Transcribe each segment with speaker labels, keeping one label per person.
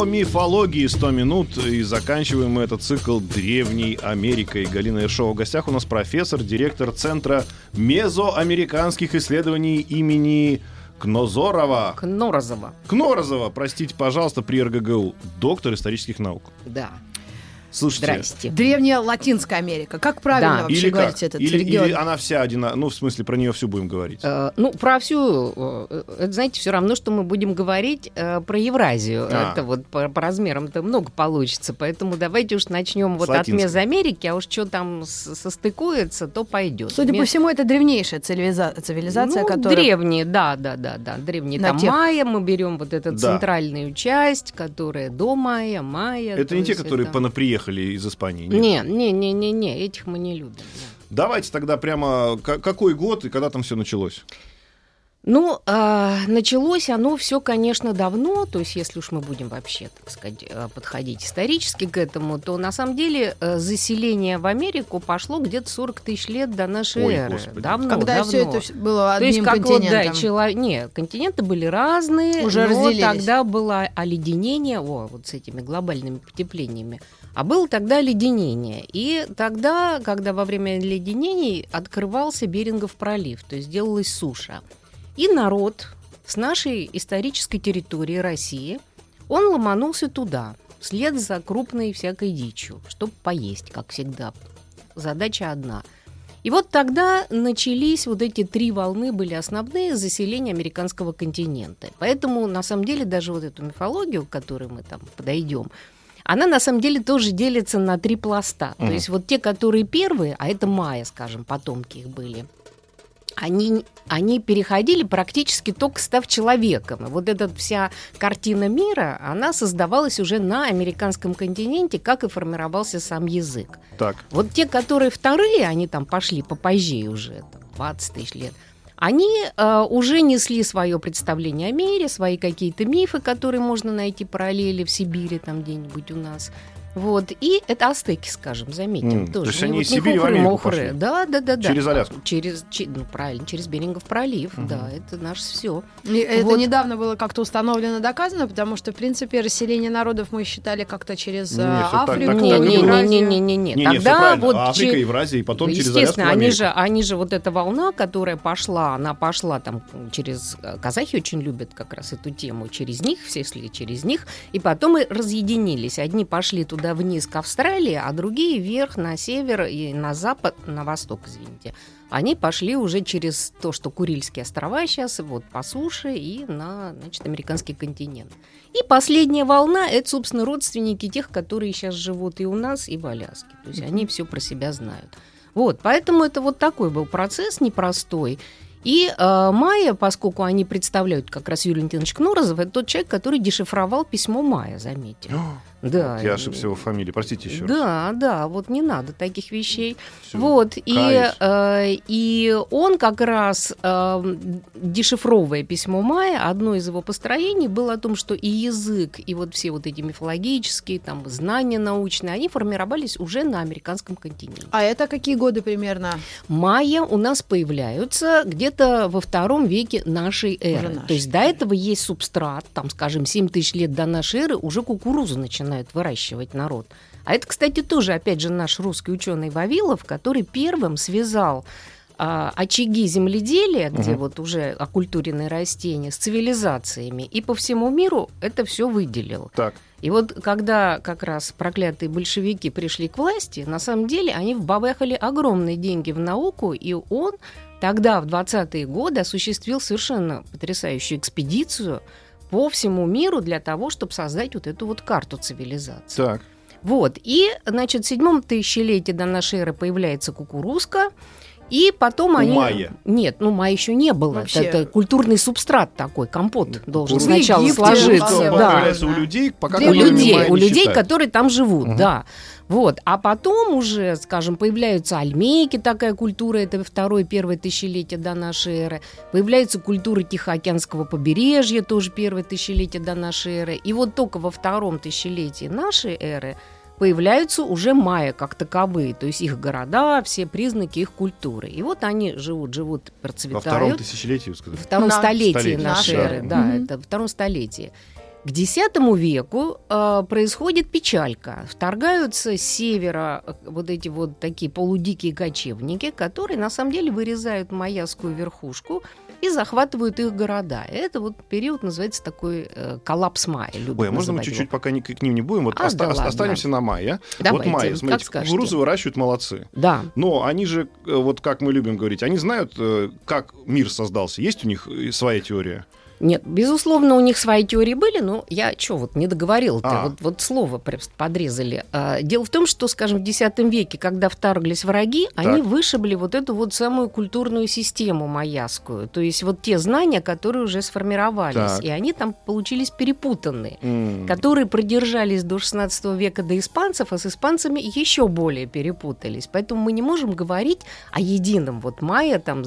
Speaker 1: О мифологии 100 минут. И заканчиваем мы этот цикл древней Америкой. Галина Ершова в гостях у нас профессор, директор Центра мезоамериканских исследований имени Кнозорова.
Speaker 2: Кнорозова.
Speaker 1: Кнорозова, простите, пожалуйста, при РГГУ. Доктор исторических наук.
Speaker 2: Да.
Speaker 1: Слушайте,
Speaker 2: Здрасте.
Speaker 3: Древняя Латинская Америка. Как правильно
Speaker 2: Да.
Speaker 3: вообще
Speaker 1: или
Speaker 3: говорить
Speaker 1: как?
Speaker 3: этот
Speaker 1: или,
Speaker 3: регион?
Speaker 1: или она вся одина... Ну, в смысле, про нее всю будем говорить.
Speaker 2: Э, ну, про всю, э, это, знаете, все равно, что мы будем говорить э, про Евразию.
Speaker 1: А.
Speaker 2: Это вот по, по размерам-то много получится. Поэтому давайте уж начнем вот от
Speaker 1: латинской.
Speaker 2: Мезоамерики, а уж что там с- состыкуется, то пойдет.
Speaker 3: Судя по
Speaker 2: Ме-
Speaker 3: всему, это древнейшая цивилиза- цивилизация,
Speaker 2: ну,
Speaker 3: которая...
Speaker 2: древние, да, да, да, да, древние.
Speaker 3: На
Speaker 2: Там
Speaker 3: тех-
Speaker 2: майя, мы берем вот эту
Speaker 1: Да.
Speaker 2: центральную часть, которая до майя, майя.
Speaker 1: Это
Speaker 2: то
Speaker 1: не те, которые
Speaker 2: это-
Speaker 1: понаприехали из Испании. нет?
Speaker 2: Не, не, не, не, не, этих мы не любим. да.
Speaker 1: Давайте тогда прямо... Какой год и когда там все началось?
Speaker 2: Ну, а, началось оно все, конечно, давно, то есть если уж мы будем вообще, так сказать, э, подходить исторически к этому, то на самом деле э, заселение в Америку пошло где-то 40 тысяч лет до нашей
Speaker 1: Ой,
Speaker 2: эры.
Speaker 1: господи.
Speaker 2: Давно,
Speaker 3: Когда
Speaker 2: давно.
Speaker 3: все это было
Speaker 2: то есть
Speaker 3: одним
Speaker 2: как вот, да,
Speaker 3: континентом.
Speaker 2: чело- Не, континенты были разные,
Speaker 3: Уже
Speaker 2: но
Speaker 3: разделились.
Speaker 2: тогда было оледенение, о, вот с этими глобальными потеплениями, а было тогда оледенение. И тогда, когда во время оледенений открывался Берингов пролив, то есть делалась суша. И народ с нашей исторической территории России, он ломанулся туда, вслед за крупной всякой дичью, чтобы поесть, как всегда. Задача одна. И вот тогда начались вот эти три волны, были основные заселения американского континента. Поэтому, на самом деле, даже вот эту мифологию, к которой мы там подойдем, она на самом деле тоже делится на три пласта.
Speaker 1: Мгм.
Speaker 2: То есть вот те, которые первые, а это майя, скажем, потомки их были, они, они переходили практически только став человеком. И вот эта вся картина мира, она создавалась уже на американском континенте, как и формировался сам язык.
Speaker 1: Так.
Speaker 2: Вот те, которые вторые, они там пошли попозже уже, там, 20 тысяч лет, они э, уже несли свое представление о мире, свои какие-то мифы, которые можно найти параллели в Сибири, там где-нибудь у нас. Вот. И это астеки, скажем, заметим.
Speaker 1: То
Speaker 2: тоже.
Speaker 1: есть
Speaker 2: Не
Speaker 1: они
Speaker 2: вот
Speaker 1: из
Speaker 2: не
Speaker 1: Сибири в Америку
Speaker 2: мохры.
Speaker 1: пошли?
Speaker 2: Да, да, да, да.
Speaker 1: Через Аляску?
Speaker 2: Через, че- ну, правильно, через Берингов пролив,
Speaker 1: Мгм.
Speaker 2: да, это наше все.
Speaker 3: И Это
Speaker 2: Вот.
Speaker 3: недавно было как-то установлено, доказано, потому что, в принципе, расселение народов мы считали как-то через
Speaker 1: Не,
Speaker 3: э, Африку,
Speaker 1: так-
Speaker 2: не,
Speaker 1: так и
Speaker 2: не,
Speaker 1: было.
Speaker 2: не, не, не, не, не.
Speaker 1: Не, не, всё
Speaker 2: Тогда вот
Speaker 1: Африка,
Speaker 2: че-
Speaker 1: Евразия, и потом через Аляску
Speaker 2: Естественно, они же, они же вот эта волна, которая пошла, она пошла там через э, казахи очень любят как раз эту тему, через них все шли через них, и потом и разъединились. Одни пошли туда вниз к Австралии, а другие вверх на север и на запад, на восток, извините. Они пошли уже через то, что Курильские острова сейчас, вот по суше и на, значит, американский континент. И последняя волна – это, собственно, родственники тех, которые сейчас живут и у нас, и в Аляске. То есть они все про себя знают. Вот, поэтому это вот такой был процесс непростой. И э, Майя, поскольку они представляют как раз Юрий Леонидович Кнорозов, это тот человек, который дешифровал письмо Майя, заметьте. Да.
Speaker 1: Я
Speaker 2: и-
Speaker 1: ошибся его фамилией, простите еще раз.
Speaker 2: Да, да, вот не надо таких вещей.
Speaker 1: Всё.
Speaker 2: Вот, и, э, и он как раз, э, дешифровывая письмо Майя, одно из его построений было о том, что и язык, и вот все вот эти мифологические там, знания научные, они формировались уже на американском континенте.
Speaker 3: А это какие годы примерно?
Speaker 2: Майя у нас появляются где-то во втором веке нашей эры.
Speaker 3: нашей
Speaker 2: То есть до этого есть субстрат, там, скажем, 7 тысяч лет до нашей эры уже кукурузу начинают выращивать народ. А это, кстати, тоже, опять же, наш русский ученый Вавилов, который первым связал а, очаги земледелия, где
Speaker 1: Мгм.
Speaker 2: вот уже оккультуренные растения, с цивилизациями. И по всему миру это все выделил.
Speaker 1: Так.
Speaker 2: И вот когда как раз проклятые большевики пришли к власти, на самом деле они вбабахали огромные деньги в науку, и он тогда, в 20-е годы, осуществил совершенно потрясающую экспедицию по всему миру для того, чтобы создать вот эту вот карту цивилизации.
Speaker 1: Так.
Speaker 2: Вот. И, значит, в седьмом тысячелетии до нашей эры появляется кукурузка, И потом
Speaker 1: У
Speaker 2: они...
Speaker 1: майя.
Speaker 2: Нет, ну майя еще не было.
Speaker 3: Вообще.
Speaker 2: Это, это культурный субстрат такой, компот должен
Speaker 1: культурный
Speaker 2: сначала
Speaker 3: Египте,
Speaker 2: сложиться. Да.
Speaker 1: у людей, пока
Speaker 2: у людей, у людей,
Speaker 1: считают.
Speaker 2: которые там живут,
Speaker 1: Мгм.
Speaker 2: да. Вот, а потом уже, скажем, появляются альмейки, такая культура, это второе, первое тысячелетие до нашей эры. Появляется культура Тихоокеанского побережья, тоже первое тысячелетие до нашей эры. И вот только во втором тысячелетии нашей эры появляются уже майя как таковые, то есть их города, все признаки их культуры. И вот они живут, живут,
Speaker 1: Во
Speaker 2: процветают.
Speaker 1: втором тысячелетии.
Speaker 2: В втором
Speaker 3: На-
Speaker 2: столетии нашей
Speaker 1: да.
Speaker 2: эры, да,
Speaker 3: Мгм.
Speaker 2: это втором столетии. К X веку э, происходит печалька. Вторгаются с севера э, вот эти вот такие полудикие кочевники, которые на самом деле вырезают майяскую верхушку и захватывают их города. Это вот период называется такой э, коллапс любят
Speaker 1: Ой, а можно мы чуть-чуть пока ни- к ним не будем? Вот
Speaker 2: А,
Speaker 1: оста-
Speaker 2: да ладно.
Speaker 1: останемся на майя.
Speaker 2: Давайте,
Speaker 1: вот
Speaker 2: как
Speaker 1: смотрите,
Speaker 2: скажете.
Speaker 1: кукурузу выращивают молодцы.
Speaker 2: Да.
Speaker 1: Но они же, э, вот как мы любим говорить, они знают, э, как мир создался. Есть у них э, своя теория?
Speaker 2: Нет, безусловно, у них свои теории были, но я что, вот не договорил-то,
Speaker 1: А.
Speaker 2: вот, вот слово просто подрезали. А, Дело в том, что, скажем, в X веке, когда вторглись враги, они вышибли вот эту вот самую культурную систему майяскую, то есть вот те знания, которые уже сформировались,
Speaker 1: Так.
Speaker 2: и они там получились перепутанные
Speaker 1: М.
Speaker 2: которые продержались до 16 века до испанцев, а с испанцами еще более перепутались. Поэтому мы не можем говорить о едином вот майя там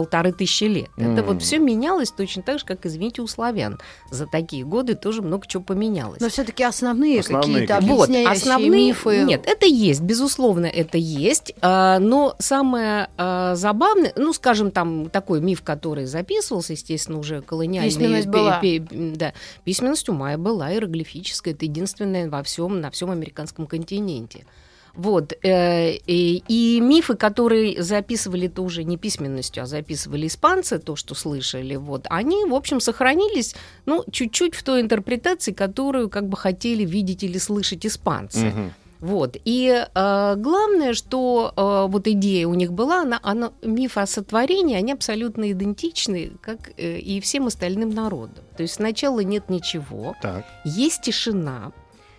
Speaker 2: полторы тысячи лет. Это
Speaker 1: М.
Speaker 2: вот все менялось точно так же, как, извините, у славян. За такие годы тоже много чего поменялось.
Speaker 3: Но все-таки основные,
Speaker 1: Основные
Speaker 3: какие-то
Speaker 1: какие-то.
Speaker 2: Вот, основные
Speaker 3: мифы.
Speaker 2: Нет, это есть, безусловно, это есть. а, но самое а, забавное, ну, скажем, там такой миф, который записывался, естественно, уже колониальный.
Speaker 3: Письменность была.
Speaker 2: да, письменность у Майя была иероглифическая. Это единственная во всем, на всем американском континенте. Вот. э, И, мифы, которые записывали это уже не письменностью, а записывали испанцы, то, что слышали, вот, они, в общем, сохранились, ну, чуть-чуть в той интерпретации, которую как бы хотели видеть или слышать испанцы.
Speaker 1: Мгм.
Speaker 2: Вот. И э, главное, что э, вот идея у них была, она, она, миф о сотворении, они абсолютно идентичны, как э, и всем остальным народам. То есть сначала нет ничего,
Speaker 1: Так.
Speaker 2: есть тишина.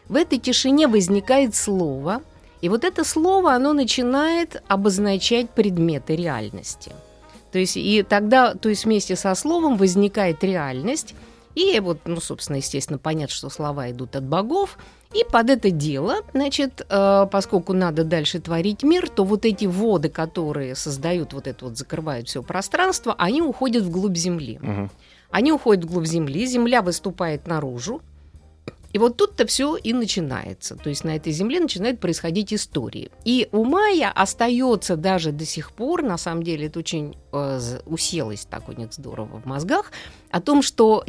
Speaker 2: В этой тишине возникает слово, и вот это слово, оно начинает обозначать предметы реальности. То есть, и тогда, то есть вместе со словом возникает реальность, и вот, ну, собственно, естественно, понятно, что слова идут от богов, и под это дело, значит, э, поскольку надо дальше творить мир, то вот эти воды, которые создают вот это вот, закрывают все пространство, они уходят вглубь земли.
Speaker 1: Мгм.
Speaker 2: Они уходят вглубь земли, земля выступает наружу. И вот тут-то все и начинается. То есть на этой земле начинают происходить истории. И у Майя остается даже до сих пор, на самом деле это очень э, уселось так у них здорово в мозгах, о том, что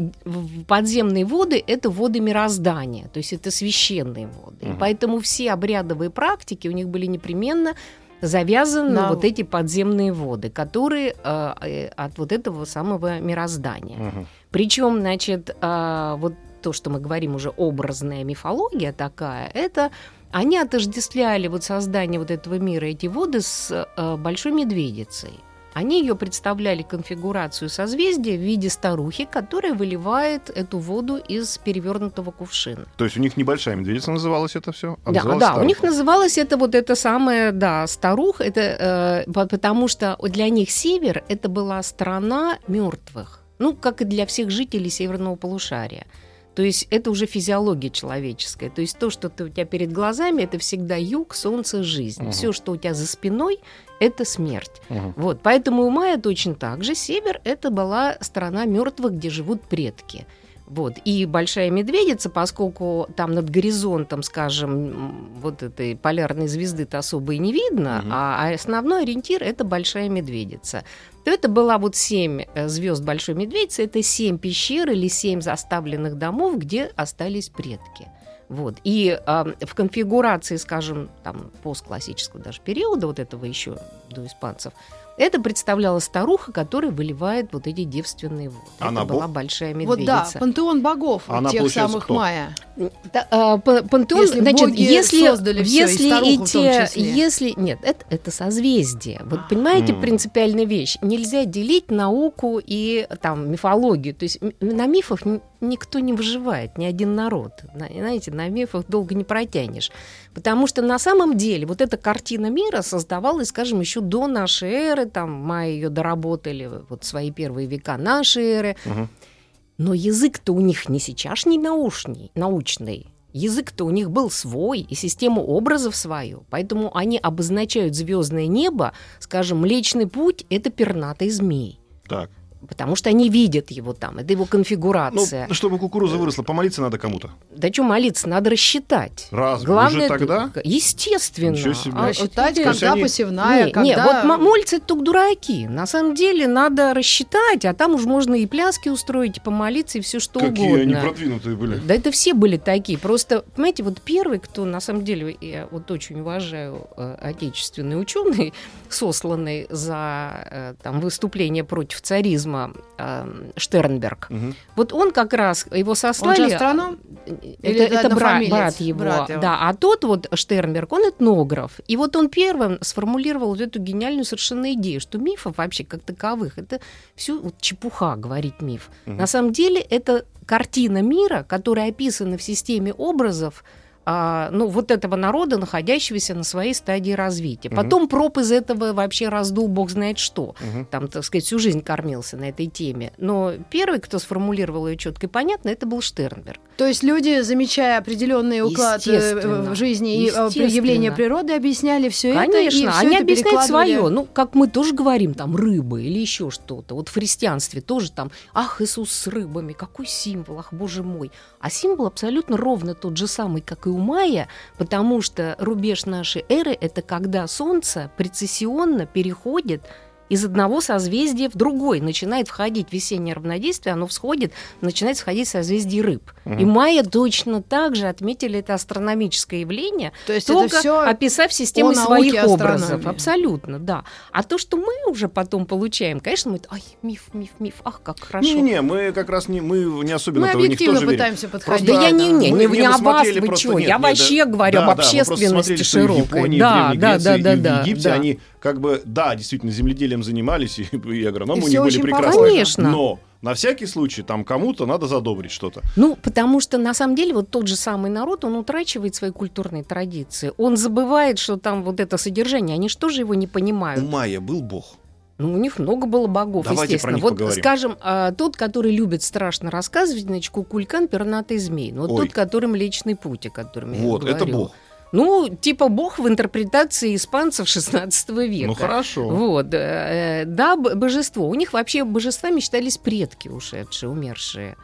Speaker 2: подземные воды – это воды мироздания, то есть это священные воды. И
Speaker 1: Мгм.
Speaker 2: поэтому все обрядовые практики у них были непременно завязаны на вот эти подземные воды, которые э, э, от вот этого самого мироздания.
Speaker 1: Мгм.
Speaker 2: Причем, значит, а, вот то, что мы говорим уже образная мифология такая, это они отождествляли вот создание вот этого мира, эти воды с а, большой медведицей. Они ее представляли конфигурацию созвездия в виде старухи, которая выливает эту воду из перевернутого кувшина.
Speaker 1: То есть у них небольшая медведица называлась это все?
Speaker 2: Да, да, у них называлось это вот это самое, да, старух, это э, по- потому что для них север это была страна мертвых, ну как и для всех жителей северного полушария. То есть это уже физиология человеческая. То есть то, что ты, у тебя перед глазами, это всегда юг, солнце, жизнь.
Speaker 1: Мгм.
Speaker 2: Все, что у тебя за спиной, это смерть.
Speaker 1: Мгм.
Speaker 2: Вот, поэтому у Майя точно так же. Север – это была страна мертвых, где живут предки. Вот. И большая медведица, поскольку там над горизонтом, скажем, вот этой полярной звезды-то особо и не видно,
Speaker 1: Мгм.
Speaker 2: а, основной ориентир это большая медведица. То это была вот семь э, звезд большой медведицы, это семь пещер или семь заставленных домов, где остались предки. Вот. И а, в конфигурации, скажем, там, постклассического даже периода, вот этого еще до испанцев, это представляла старуха, которая выливает вот эти девственные воды.
Speaker 1: Она
Speaker 2: это была
Speaker 1: бог?
Speaker 2: большая
Speaker 3: Вот да,
Speaker 2: медведица.
Speaker 3: пантеон богов
Speaker 1: Она,
Speaker 3: тех
Speaker 1: получается,
Speaker 3: самых
Speaker 1: кто?
Speaker 3: майя.
Speaker 2: Да, а, па- пантеон,
Speaker 3: Если
Speaker 2: значит,
Speaker 3: боги
Speaker 2: если,
Speaker 3: создали и
Speaker 2: если
Speaker 3: старуху в том
Speaker 2: эти,
Speaker 3: числе.
Speaker 2: если нет, это, это созвездие. Вот понимаете
Speaker 1: М.
Speaker 2: принципиальная вещь. Нельзя делить науку и там мифологию. То есть на мифах никто не выживает, ни один народ. На- Знаете, на мифах долго не протянешь. Потому что на самом деле вот эта картина мира создавалась, скажем, еще до нашей эры, там майя ее доработали, вот свои первые века нашей эры.
Speaker 1: Мгм.
Speaker 2: Но язык-то у них не сейчас не научный, научный. Язык-то у них был свой, и система образов свою. Поэтому они обозначают звездное небо, скажем, Млечный путь — это пернатый змей.
Speaker 1: Так.
Speaker 2: Потому что они видят его там, это его
Speaker 1: Ну,
Speaker 2: конфигурация.
Speaker 1: чтобы кукуруза выросла, помолиться надо кому-то.
Speaker 2: Да что молиться, надо рассчитать.
Speaker 1: Раз,
Speaker 2: Главное,
Speaker 1: уже тогда?
Speaker 2: естественно.
Speaker 1: Ничего себе.
Speaker 2: А,
Speaker 3: Рассчитать,
Speaker 2: вот,
Speaker 3: когда
Speaker 1: они-
Speaker 3: посевная,
Speaker 2: не,
Speaker 3: когда...
Speaker 2: не, вот молятся это только дураки. На самом деле надо рассчитать, а там уж можно и пляски устроить, и помолиться, и все что
Speaker 1: Какие
Speaker 2: угодно.
Speaker 1: они продвинутые были.
Speaker 2: Да это все были такие. Просто, понимаете, вот первый, кто на самом деле, я вот очень уважаю э, отечественный ученый, сосланный за э, там, выступление против царизма э, Штернберг.
Speaker 1: Мгм.
Speaker 2: Вот он как раз, его
Speaker 3: Он
Speaker 2: сослали...
Speaker 3: же астроном?
Speaker 2: Это,
Speaker 3: Или
Speaker 2: это брат, брат его,
Speaker 3: Брат его.
Speaker 2: да. А тот вот Штернберг, он этнограф. И вот он первым сформулировал вот эту гениальную совершенно идею, что мифов вообще как таковых, это все вот чепуха, говорит миф.
Speaker 1: Мгм.
Speaker 2: На самом деле это картина мира, которая описана в системе образов, а, ну, вот этого народа, находящегося на своей стадии развития.
Speaker 1: Мгм.
Speaker 2: Потом проб из этого вообще раздул бог знает что.
Speaker 1: Мгм.
Speaker 2: Там, так сказать, всю жизнь кормился на этой теме. Но первый, кто сформулировал ее четко и понятно, это был Штернберг.
Speaker 3: То есть люди, замечая определенный уклад э, в жизни и э, явления природы, объясняли все это. и
Speaker 2: Конечно, они
Speaker 3: это
Speaker 2: объясняют свое. Ну, как мы тоже говорим, там, рыбы или еще что-то. Вот в христианстве тоже там, ах, Иисус с рыбами, какой символ, ах, боже мой. А символ абсолютно ровно тот же самый, как и у Майя, потому что рубеж нашей эры – это когда Солнце прецессионно переходит из одного созвездия в другой, начинает входить весеннее равнодействие, оно всходит, начинает входить в созвездие рыб.
Speaker 1: Мгм.
Speaker 2: И майя точно так же отметили это астрономическое явление,
Speaker 3: То есть
Speaker 2: только
Speaker 3: это все
Speaker 2: описав
Speaker 3: науке
Speaker 2: своих
Speaker 3: астрономии.
Speaker 2: образов. Абсолютно, да. А то, что мы уже потом получаем, конечно, мы, ай, миф, миф, миф, ах, как хорошо.
Speaker 1: Не-не-не, мы как раз не, мы не особенно
Speaker 3: мы объективно
Speaker 1: тоже верим.
Speaker 3: пытаемся
Speaker 1: Просто
Speaker 3: подходить.
Speaker 2: да я не, не,
Speaker 1: мы-
Speaker 2: не,
Speaker 1: не,
Speaker 2: не об вас, вы чего? я
Speaker 1: нет,
Speaker 2: вообще
Speaker 1: да,
Speaker 2: говорю
Speaker 1: да,
Speaker 2: об
Speaker 1: да,
Speaker 2: общественности
Speaker 1: смотрели,
Speaker 2: широкой.
Speaker 1: Японии,
Speaker 2: да, да, да, да,
Speaker 1: и в
Speaker 2: да,
Speaker 1: Египте
Speaker 2: да.
Speaker 1: они как бы, да, действительно, земледелием занимались, и, и агрономы
Speaker 3: И
Speaker 1: у них были прекрасные.
Speaker 2: Конечно.
Speaker 1: Но на всякий случай там кому-то надо задобрить что-то.
Speaker 2: Ну, потому что на самом деле вот тот же самый народ, он утрачивает свои культурные традиции. Он забывает, что там вот это содержание, они что же его не
Speaker 1: У
Speaker 2: понимают?
Speaker 1: Майя был бог.
Speaker 2: Ну, у них много было богов,
Speaker 1: Давайте
Speaker 2: естественно.
Speaker 1: про них
Speaker 2: вот,
Speaker 1: поговорим.
Speaker 2: скажем, а, тот, который любит страшно рассказывать, значит, кукулькан, пернатый змей. Ну, вот
Speaker 1: Ой.
Speaker 2: тот, который Млечный путь, о котором я
Speaker 1: Вот, это бог.
Speaker 2: Ну, типа бог в интерпретации испанцев 16 века.
Speaker 1: Ну хорошо.
Speaker 2: Вот, э, да, божество. У них вообще божествами считались предки ушедшие, умершие.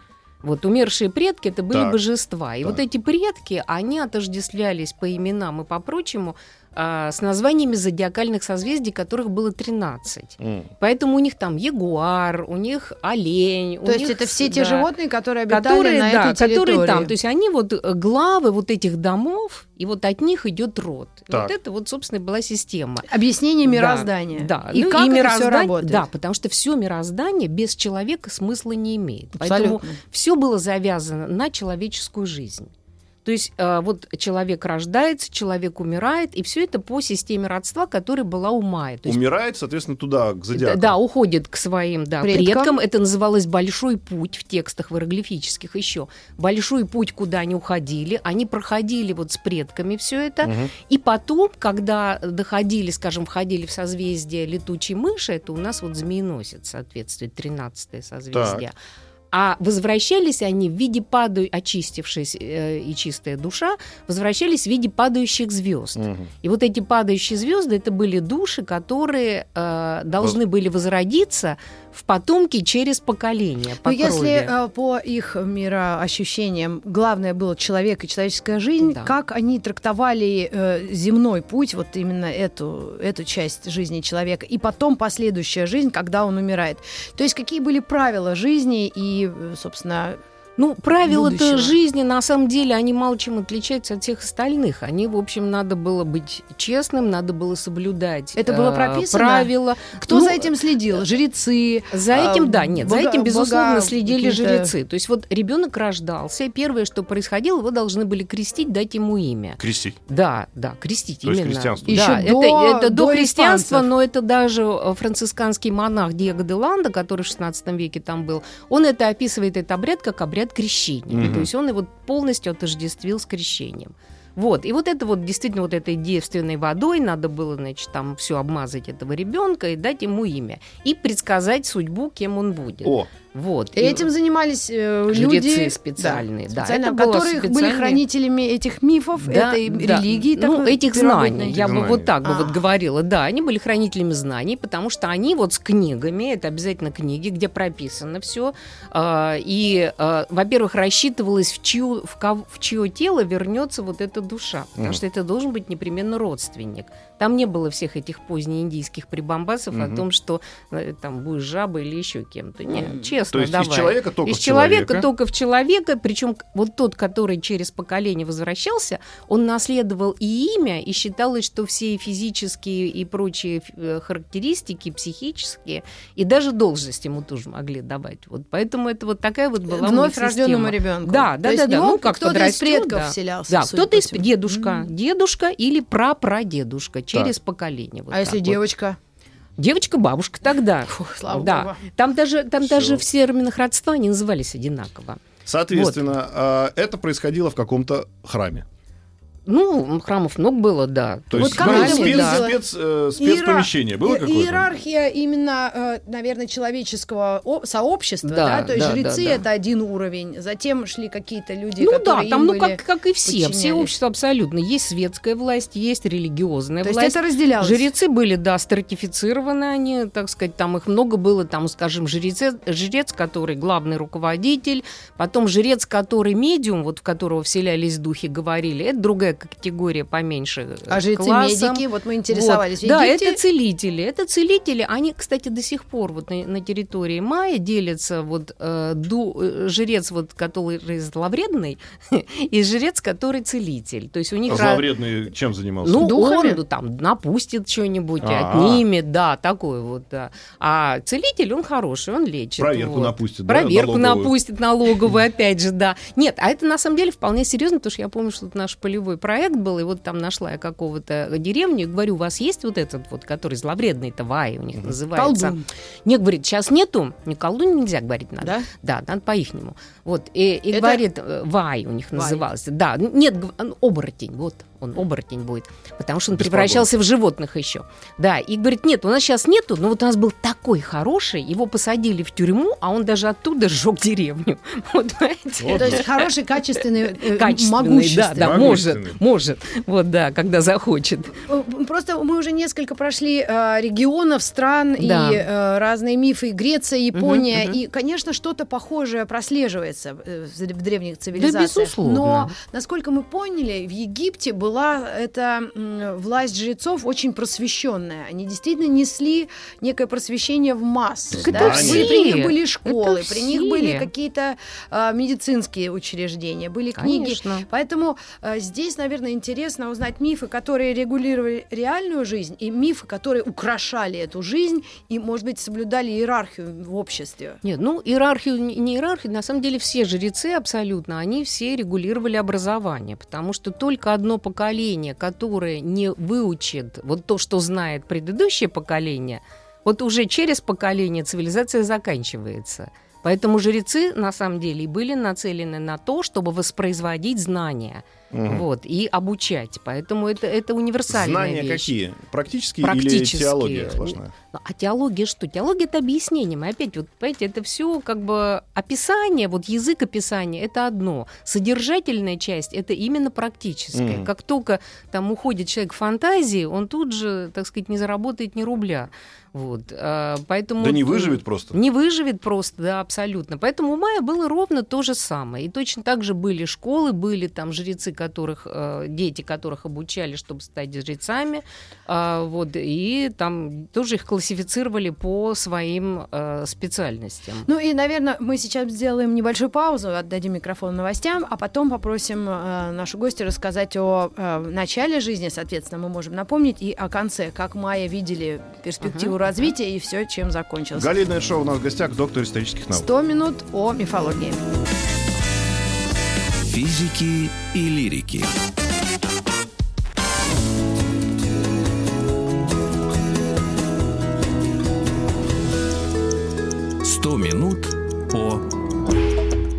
Speaker 2: Вот умершие предки это были
Speaker 1: Так,
Speaker 2: божества. И
Speaker 1: так.
Speaker 2: вот эти предки, они отождествлялись по именам и по прочему а, с названиями зодиакальных созвездий, которых было 13.
Speaker 1: М.
Speaker 2: Поэтому у них там ягуар, у них олень. у
Speaker 3: То есть
Speaker 2: них
Speaker 3: это все
Speaker 2: с-
Speaker 3: те
Speaker 2: да,
Speaker 3: животные, которые обитали
Speaker 2: которые,
Speaker 3: на
Speaker 2: да,
Speaker 3: этой территории.
Speaker 2: которые там. То есть они вот э, главы вот этих домов, и вот от них идет род. И
Speaker 1: Так.
Speaker 2: Вот это вот, собственно, и была система.
Speaker 3: Объяснение
Speaker 2: Да,
Speaker 3: мироздания.
Speaker 2: Да,
Speaker 3: И
Speaker 2: ну,
Speaker 3: как это все
Speaker 2: мироздание-
Speaker 3: работает.
Speaker 2: Да, потому что все мироздание без человека смысла не имеет. Поэтому
Speaker 3: Абсолютно.
Speaker 2: все было завязано на человеческую жизнь. То есть э, вот человек рождается, человек умирает, и все это по системе родства, которая была у Майя. То есть
Speaker 1: Умирает, соответственно, туда, к
Speaker 2: да,
Speaker 1: зодиаку.
Speaker 2: да, уходит к своим да,
Speaker 3: Предкам.
Speaker 2: предкам. Это называлось большой путь в текстах в иероглифических еще. Большой путь, куда они уходили. Они проходили вот с предками все это.
Speaker 1: Мгм.
Speaker 2: И потом, когда доходили, скажем, входили в созвездие летучей мыши, это у нас вот змееносец, соответствует 13 созвездие. А возвращались они в виде падаю, очистившись э, и чистая душа, возвращались в виде падающих звезд.
Speaker 1: Мгм.
Speaker 2: И вот эти падающие звезды это были души, которые э, должны были возродиться в потомки через поколение. По
Speaker 3: Но Ну, если
Speaker 2: крови.
Speaker 3: э, по их мироощущениям главное было человек и человеческая жизнь,
Speaker 2: Да.
Speaker 3: как они трактовали э, земной путь, вот именно эту, эту часть жизни человека, и потом последующая жизнь, когда он умирает. То есть какие были правила жизни и, э, собственно,
Speaker 2: Ну, правила-то жизни, на самом деле, они мало чем отличаются от всех остальных. Они, в общем, надо было быть честным, надо было соблюдать
Speaker 3: Это было
Speaker 2: э,
Speaker 3: прописано?
Speaker 2: правила.
Speaker 3: кто
Speaker 2: Ну,
Speaker 3: за этим следил? Жрецы?
Speaker 2: За
Speaker 3: а,
Speaker 2: этим, да, нет, за
Speaker 3: бога-
Speaker 2: этим, безусловно,
Speaker 3: бога
Speaker 2: следили жрецы. То есть вот ребенок рождался, и первое, что происходило, его должны были крестить, дать ему имя.
Speaker 1: Крестить.
Speaker 2: Да, да, крестить
Speaker 1: То есть
Speaker 2: именно.
Speaker 1: христианство.
Speaker 2: Да,
Speaker 3: Ещё
Speaker 2: это,
Speaker 3: до-
Speaker 2: это до,
Speaker 3: до
Speaker 2: христианства,
Speaker 3: испанцев.
Speaker 2: но это даже э, францисканский монах Диего де Ланда, который в 16 веке там был, он это описывает, этот обряд, как обряд крещения.
Speaker 1: Мгм.
Speaker 2: То есть он его полностью отождествил с крещением. Вот, и вот это вот действительно вот этой девственной водой надо было, значит, там все обмазать этого ребенка и дать ему имя. И предсказать судьбу, кем он будет.
Speaker 1: О,
Speaker 2: Вот.
Speaker 3: И этим занимались э, люди
Speaker 2: специальные, да,
Speaker 3: специально,
Speaker 2: это
Speaker 3: которые были
Speaker 2: специальные-
Speaker 3: хранителями этих мифов,
Speaker 2: Да,
Speaker 3: этой
Speaker 2: да.
Speaker 3: религии.
Speaker 2: Ну,
Speaker 3: такой
Speaker 2: этих знаний. Я
Speaker 1: Этих
Speaker 2: бы
Speaker 1: знаний.
Speaker 2: вот так бы вот
Speaker 3: А.
Speaker 2: говорила. Да, они были хранителями знаний, потому что они вот с книгами, это обязательно книги, где прописано все. И, а, во-первых, рассчитывалось, в, чью, в, кого- в чье тело вернется вот эта душа. Потому
Speaker 1: Мгм.
Speaker 2: что это должен быть непременно родственник. Там не было всех этих позднеиндийских прибамбасов о
Speaker 1: Мгм.
Speaker 2: том, что э, там будешь жабой или еще кем-то. Не,
Speaker 3: Мгм.
Speaker 2: честно,
Speaker 1: то есть
Speaker 2: давай.
Speaker 1: из человека только
Speaker 2: Из
Speaker 1: в
Speaker 2: человека,
Speaker 1: человека.
Speaker 2: только в человека, причем вот тот, который через поколение возвращался, он наследовал и имя, и считалось, что все физические и прочие э, характеристики, психические, и даже должность ему тоже могли давать. Вот поэтому это вот такая вот была
Speaker 3: Вновь рожденному ребенку.
Speaker 2: Да, да, да, да.
Speaker 3: него
Speaker 2: Ну, как
Speaker 3: кто-то из предков
Speaker 2: да.
Speaker 3: вселялся.
Speaker 2: Да, кто-то из дедушка,
Speaker 3: М.
Speaker 2: дедушка или прапрадедушка через поколение. вот
Speaker 3: А если
Speaker 2: так вот.
Speaker 3: девочка?
Speaker 2: Девочка, бабушка тогда.
Speaker 3: Фух, слава
Speaker 2: да.
Speaker 3: богу.
Speaker 2: Там даже, там
Speaker 1: Всё.
Speaker 2: даже в терминах родства они назывались одинаково.
Speaker 1: Соответственно, а, это происходило в каком-то храме.
Speaker 2: Ну, храмов много было, да.
Speaker 1: То
Speaker 3: Вот
Speaker 1: есть было
Speaker 3: это
Speaker 1: спец,
Speaker 3: выглядело?
Speaker 1: спец, э, спецпомещение. Было
Speaker 3: Иера-
Speaker 1: какое-то?
Speaker 3: Иерархия именно, э, наверное, человеческого сообщества, да,
Speaker 2: Да,
Speaker 3: то есть
Speaker 2: да,
Speaker 3: жрецы
Speaker 2: да, да.
Speaker 3: это один уровень, затем шли какие-то люди,
Speaker 2: Ну да,
Speaker 3: которые
Speaker 2: там,
Speaker 3: им
Speaker 2: ну, как, как и все, все общества абсолютно. Есть светская власть, есть религиозная
Speaker 3: То есть
Speaker 2: власть.
Speaker 3: это разделялось.
Speaker 2: Жрецы были, да, стратифицированы они, так сказать, там их много было, там, скажем, жреце, жрец, который главный руководитель, потом жрец, который медиум, вот в которого вселялись духи, говорили, это другая категория поменьше э,
Speaker 3: А
Speaker 2: классом.
Speaker 3: жрецы-медики, вот мы интересовались.
Speaker 2: Вот.
Speaker 3: В
Speaker 2: Да, это целители. Это целители. Они, кстати, до сих пор вот на, на территории Майя делятся вот э, ду- э, жрец, вот, который зловредный, и жрец, который целитель. То есть у них...
Speaker 1: А Зловредный чем занимался?
Speaker 2: ну,
Speaker 3: Духами?
Speaker 2: он ну, там напустит что-нибудь, отнимет, да, такой вот, да. А целитель, он хороший, он лечит.
Speaker 1: Проверку
Speaker 2: вот.
Speaker 1: напустит, да,
Speaker 2: Проверку
Speaker 1: налоговую?
Speaker 2: напустит налоговую, опять же, да. Нет, а это на самом деле вполне серьезно, потому что я помню, что тут наш полевой проект был, и вот там нашла я какого-то деревню, и говорю, у вас есть вот этот вот, который зловредный-то Вай у них называется?
Speaker 3: колдун.
Speaker 2: Не, говорит, сейчас нету, не колдун нельзя говорить надо.
Speaker 3: Да?
Speaker 2: Да, надо по-ихнему. Вот, и, и
Speaker 3: Это-
Speaker 2: говорит, э, Вай у них
Speaker 3: Вай.
Speaker 2: назывался. Да, нет, оборотень, вот, он оборотень будет, потому что он
Speaker 1: Без
Speaker 2: превращался в животных еще. Да, и говорит, нет, у нас сейчас нету, но вот у нас был такой хороший, его посадили в тюрьму, а он даже оттуда сжег деревню. Вот, понимаете?
Speaker 1: Вот
Speaker 3: То есть хороший, качественный, э,
Speaker 2: Качественный,
Speaker 3: могущественный.
Speaker 2: да, да,
Speaker 1: Могущественный.
Speaker 2: может, может, вот, да, когда захочет.
Speaker 3: Э, Просто мы уже несколько прошли э, регионов, стран
Speaker 2: Да.
Speaker 3: и э, разные мифы. Греция, Япония.
Speaker 2: мгм.
Speaker 3: И, конечно, что-то похожее прослеживается э, в древних цивилизациях.
Speaker 2: безусловно.
Speaker 3: Но, насколько мы поняли, в Египте была эта власть жрецов очень просвещенная. Они действительно несли некое просвещение в массы.
Speaker 1: Так
Speaker 3: да?
Speaker 1: это
Speaker 3: Были- При них
Speaker 2: все.
Speaker 3: были школы,
Speaker 2: Это
Speaker 3: при них
Speaker 2: все.
Speaker 3: были какие-то э, медицинские учреждения, были книги.
Speaker 2: Конечно.
Speaker 3: Поэтому э, здесь, наверное, интересно узнать мифы, которые регулировали реальную жизнь, и мифы, которые украшали эту жизнь и, может быть, соблюдали иерархию в обществе.
Speaker 2: Нет, ну иерархию, не не иерархию, на самом деле все жрецы абсолютно, они все регулировали образование, потому что только одно поколение, которое не выучит вот то, что знает предыдущее поколение, вот уже через поколение цивилизация заканчивается. Поэтому жрецы, на самом деле, были нацелены на то, чтобы воспроизводить знания
Speaker 1: Мгм.
Speaker 2: вот, и обучать. Поэтому это, это универсальная
Speaker 1: Знания
Speaker 2: вещь.
Speaker 1: какие? Практические, или
Speaker 2: Практические.
Speaker 1: теология сплошная?
Speaker 2: Ну, А теология что? Теология это объяснение. Мы опять, вот, понимаете, это все как бы описание, вот язык описания это одно. Содержательная часть это именно практическая.
Speaker 1: Мгм.
Speaker 2: Как только там уходит человек в фантазии, он тут же, так сказать, не заработает ни рубля. Вот. а, Поэтому
Speaker 1: Да не выживет просто.
Speaker 2: не выживет просто, да, абсолютно. Поэтому у Майя было ровно то же самое. И точно так же были школы, были там жрецы, которых, э, дети которых обучали, чтобы стать жрецами. А, вот, и там тоже их классифицировали по своим э, специальностям.
Speaker 3: Ну и, наверное, мы сейчас сделаем небольшую паузу, отдадим микрофон новостям, а потом попросим э, нашу гостью рассказать о начале жизни, соответственно, мы можем напомнить, и о конце, как майя видели перспективу развития и все, чем закончилось.
Speaker 1: Галина Шоу у нас в гостях, доктор исторических наук.
Speaker 3: 100 минут о мифологии.
Speaker 4: Физики и лирики. Сто минут по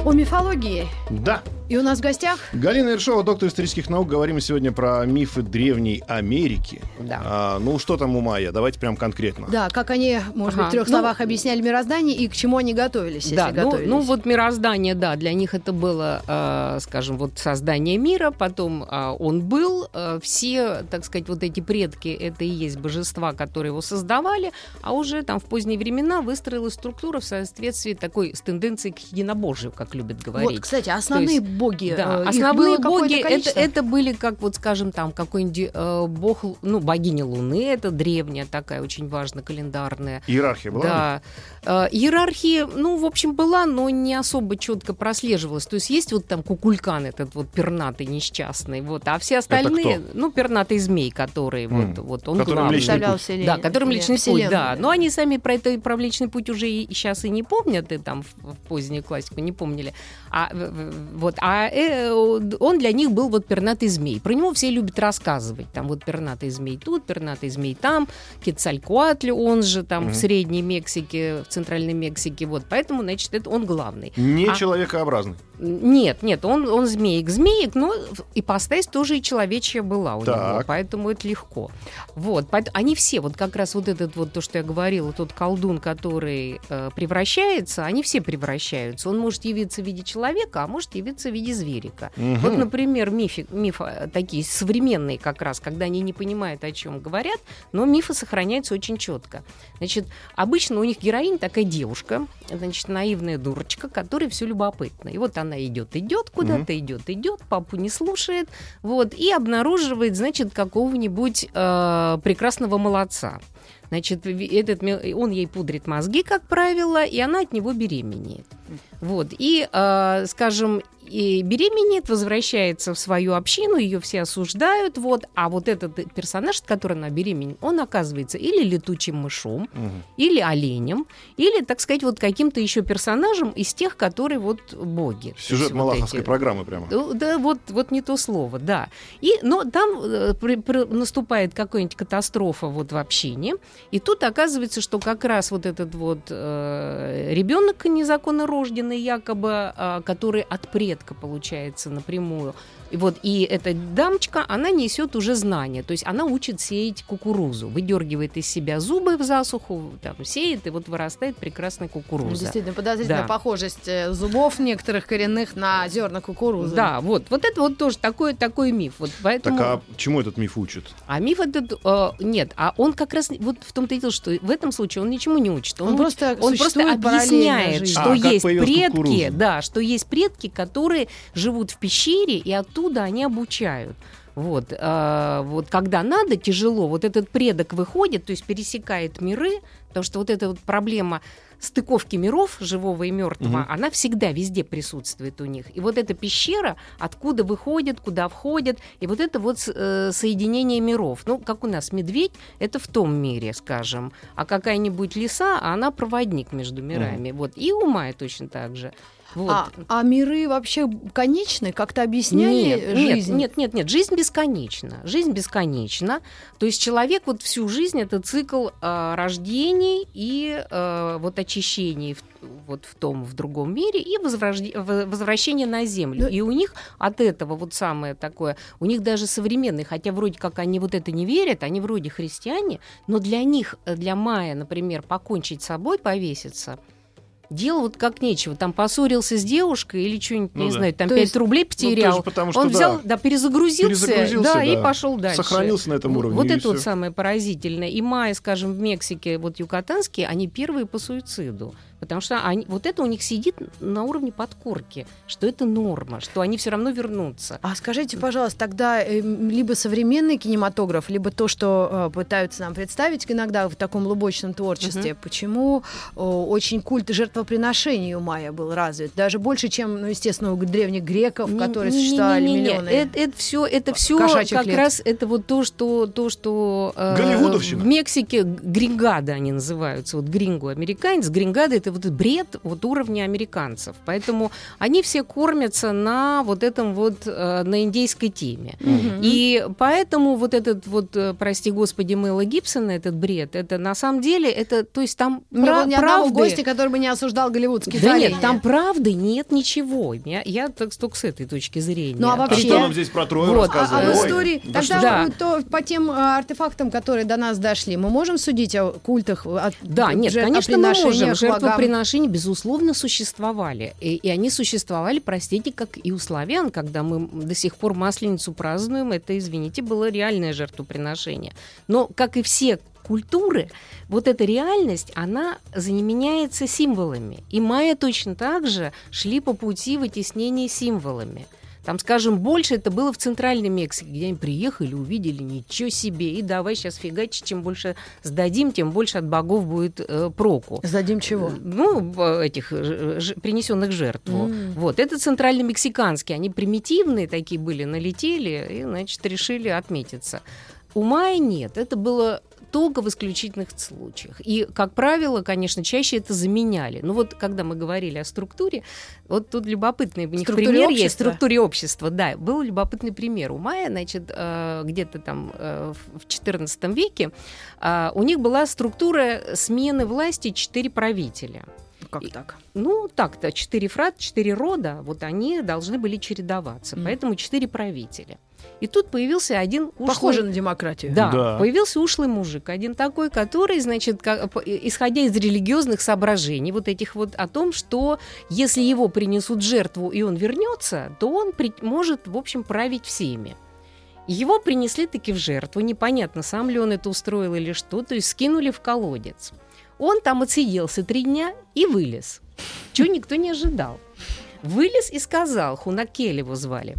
Speaker 3: О мифологии.
Speaker 1: Да,
Speaker 3: И у нас в гостях
Speaker 1: Галина Ершова, доктор исторических наук. Говорим мы сегодня про мифы древней Америки.
Speaker 2: Да.
Speaker 1: А, ну, что там у майя? Давайте прям конкретно.
Speaker 3: Да, как они, может быть,
Speaker 2: Ага.
Speaker 3: в трех
Speaker 2: Ну,
Speaker 3: словах объясняли мироздание и к чему они готовились,
Speaker 2: Да,
Speaker 3: если
Speaker 2: ну,
Speaker 3: готовились.
Speaker 2: ну вот мироздание, да, для них это было, э, скажем, вот создание мира, потом э, он был, э, все, так сказать, вот эти предки, это и есть божества, которые его создавали, а уже там в поздние времена выстроилась структура в соответствии такой с тенденцией к единобожию, как любят говорить.
Speaker 3: Вот, кстати, основные боги.
Speaker 2: Да,
Speaker 3: э, их
Speaker 2: основные боги это, это были, как вот скажем, там какой-нибудь э, бог, ну, богиня Луны, это древняя такая, очень важная, календарная.
Speaker 1: Иерархия была?
Speaker 2: Да. Э, Иерархия, ну, в общем, была, но не особо четко прослеживалась. То есть есть вот там кукулькан этот вот пернатый несчастный, вот, а все остальные,
Speaker 1: кто?
Speaker 2: ну, пернатый змей, который
Speaker 1: М,
Speaker 2: вот, вот он
Speaker 1: которым
Speaker 2: главный.
Speaker 1: личный путь.
Speaker 3: Представлял себе
Speaker 2: Да, которым личный путь, да. Но они сами про это про личный путь уже и сейчас и не помнят, и там в, в позднюю классику не помнили. А, вот, а э, он для них был вот пернатый змей. Про него все любят рассказывать. Там вот пернатый змей тут, пернатый змей там, Кецалькуатль, он же там
Speaker 1: Мгм.
Speaker 2: в Средней Мексике, в Центральной Мексике. Вот, поэтому, значит, это он главный.
Speaker 1: Не
Speaker 2: А-
Speaker 1: человекообразный.
Speaker 2: Нет, нет, он, он змеек. Змеек, но ипостась тоже и человечья была у него,
Speaker 1: Так.
Speaker 2: поэтому это легко. Вот, они все, вот как раз вот этот вот, то, что я говорила, тот колдун, который э, превращается, они все превращаются. Он может явиться в виде человека, а может явиться в виде зверика.
Speaker 1: Мгм.
Speaker 2: Вот, например, мифы, мифы э, такие современные как раз, когда они не понимают, о чем говорят, но мифы сохраняются очень четко. Значит, обычно у них героинь такая девушка, значит, наивная дурочка, которая все любопытна. И вот она идет, идет, куда-то идет, идет, папу не слушает, вот, и обнаруживает, значит, какого-нибудь э, прекрасного молодца. Значит, этот, он ей пудрит мозги, как правило, и она от него беременеет. Вот. И, э, скажем, и беременеет, возвращается в свою общину, ее все осуждают, вот, а вот этот персонаж, от которого она беременна, он оказывается или летучим мышом,
Speaker 1: Мгм.
Speaker 2: или оленем, или, так сказать, вот каким-то еще персонажем из тех, которые вот боги.
Speaker 1: Сюжет
Speaker 2: есть вот
Speaker 1: малаховской
Speaker 2: эти-
Speaker 1: программы прямо.
Speaker 2: Ну, Да, вот, вот не то слово, да. И, но там э, при- при- наступает какая-нибудь катастрофа вот в общине, и тут оказывается, что как раз вот этот вот э, ребенок незаконно рожденный, якобы, э, который от предка получается напрямую, и вот и эта дамочка, она несет уже знания, то есть она учит сеять кукурузу, выдергивает из себя зубы в засуху, там сеет, и вот вырастает прекрасная
Speaker 3: Ну,
Speaker 2: кукуруза.
Speaker 3: Действительно, подозрительная
Speaker 2: Да.
Speaker 3: похожесть э, зубов некоторых коренных на зерна кукурузы.
Speaker 2: Да, вот, вот это вот тоже такой, такой миф. Вот поэтому...
Speaker 1: Так а чему этот миф учит?
Speaker 2: А миф этот э, нет, а он как раз вот в том-то и дело, что в этом случае он ничему не учит.
Speaker 3: Он
Speaker 2: уч-
Speaker 3: просто
Speaker 2: он просто объясняет,
Speaker 3: жизнь.
Speaker 2: что
Speaker 1: А,
Speaker 2: есть предки,
Speaker 1: кукуруза.
Speaker 2: да, что есть предки, которые живут в пещере и оттуда они обучают. Вот, э, вот когда надо, тяжело, вот этот предок выходит, то есть пересекает миры, потому что вот эта вот проблема стыковки миров живого и мертвого,
Speaker 1: Мгм.
Speaker 2: она всегда везде присутствует у них. И вот эта пещера, откуда выходит, куда входит, и вот это вот э, соединение миров. Ну, как у нас медведь, это в том мире, скажем, а какая-нибудь лиса, она проводник между мирами. Вот. И у Майя точно так же. Вот.
Speaker 3: А, а миры вообще конечны? Как-то объясняли
Speaker 2: Нет,
Speaker 3: жизнь?
Speaker 2: нет, нет, нет, нет, жизнь бесконечна. Жизнь бесконечна. То есть человек вот всю жизнь это цикл э, рождений и э, вот очищений в, вот в том, в другом мире и возрожде- возвращение на Землю.
Speaker 3: Ну-
Speaker 2: И у них от этого вот самое такое, у них даже современные, хотя вроде как они вот это не верят, они вроде христиане, но для них, э, для Майя, например, покончить с собой, повеситься, Дело вот как нечего. Там поссорился с девушкой или что-нибудь,
Speaker 1: Ну
Speaker 2: не
Speaker 1: да.
Speaker 2: знаю, там
Speaker 3: То
Speaker 2: 5
Speaker 3: есть-
Speaker 2: рублей
Speaker 1: Ну,
Speaker 2: потерял.
Speaker 1: тоже потому что,
Speaker 2: Он
Speaker 1: да,
Speaker 2: взял, да, перезагрузился,
Speaker 1: перезагрузился,
Speaker 2: да, и
Speaker 1: да.
Speaker 2: пошел дальше.
Speaker 1: Сохранился на этом уровне.
Speaker 2: Вот
Speaker 1: и
Speaker 2: это
Speaker 1: всё.
Speaker 2: вот самое поразительное. И майя, скажем, в Мексике, вот юкатанские, они первые по суициду. Потому что они, вот это у них сидит на уровне подкорки, что это норма, что они все равно вернутся.
Speaker 3: А скажите, пожалуйста, тогда э, м, либо современный кинематограф, либо то, что э, пытаются нам представить иногда в таком лубочном творчестве, почему э, очень культ жертвоприношений у Майя был развит, даже больше, чем, ну, естественно, у древних греков,
Speaker 2: Не-
Speaker 3: которые
Speaker 2: не-
Speaker 3: существовали
Speaker 2: не- не- не.
Speaker 3: миллионы.
Speaker 2: Это, это все, это все как
Speaker 3: лет.
Speaker 2: раз это вот то, что то, что э,
Speaker 1: Голливудовщина.
Speaker 2: в Мексике грингады они называются. Вот грингу американец, грингада это это вот бред вот уровня американцев. Поэтому они все кормятся на вот этом вот, э, на индейской теме. И поэтому вот этот вот, э, прости господи, Мэла Гибсона, этот бред, это на самом деле, это, то есть там
Speaker 3: Не было ни одного
Speaker 2: правды-
Speaker 3: гостя, который бы не осуждал голливудские
Speaker 2: да нет, там правды нет ничего. Я, я так только с этой точки зрения.
Speaker 3: Ну, а
Speaker 1: А
Speaker 3: вообще-
Speaker 1: что нам здесь про Трою
Speaker 2: Вот,
Speaker 3: А, а
Speaker 1: рассказывали?
Speaker 3: в
Speaker 1: Ой,
Speaker 3: истории,
Speaker 1: да
Speaker 3: тогда
Speaker 2: Да.
Speaker 3: э, то по тем э, артефактам, которые до нас дошли, мы можем судить о культах, от
Speaker 2: Да, нет, конечно, мы можем.
Speaker 3: жертвоприношениях?
Speaker 2: Жертвоприношения, безусловно, существовали. И, и они существовали, простите, как и у славян, когда мы до сих пор Масленицу празднуем, это, извините, было реальное жертвоприношение. Но, как и все культуры, вот эта реальность, она заменяется символами. И майя точно так же шли по пути вытеснения символами. Там, скажем, больше это было в Центральной Мексике, где они приехали, увидели, ничего себе, и давай сейчас фигачить, чем больше сдадим, тем больше от богов будет э, проку.
Speaker 3: Сдадим чего?
Speaker 2: Ну, в этих ж- ж- принесенных жертву.
Speaker 3: М.
Speaker 2: Вот, это центрально-мексиканские, они примитивные такие были, налетели и, значит, решили отметиться. У Майя нет, это было только в исключительных случаях. И, как правило, конечно, чаще это заменяли. Ну вот, когда мы говорили о структуре, вот тут любопытный у них
Speaker 3: Структуре
Speaker 2: пример есть.
Speaker 3: общества?
Speaker 2: структуре общества, да. Был любопытный пример. У Майя, значит, э, где-то там э, в XIV веке э, у них была структура смены власти четыре правителя.
Speaker 3: Как
Speaker 2: И-
Speaker 3: так?
Speaker 2: Ну, так-то, четыре фрат, четыре рода, вот они должны были чередоваться.
Speaker 3: Мгм.
Speaker 2: Поэтому четыре правителя. И тут появился один ушлый...
Speaker 3: Похоже на демократию.
Speaker 2: Да,
Speaker 1: Да.
Speaker 2: появился ушлый мужик, один такой, который, значит, ка- по- исходя из религиозных соображений, вот этих вот о том, что если его принесут в жертву и он вернется, то он при- может, в общем, править всеми. Его принесли таки в жертву, непонятно, сам ли он это устроил или что, то есть скинули в колодец. Он там отсиделся три дня и вылез, чего никто не ожидал. Вылез и сказал, Хунакель его звали,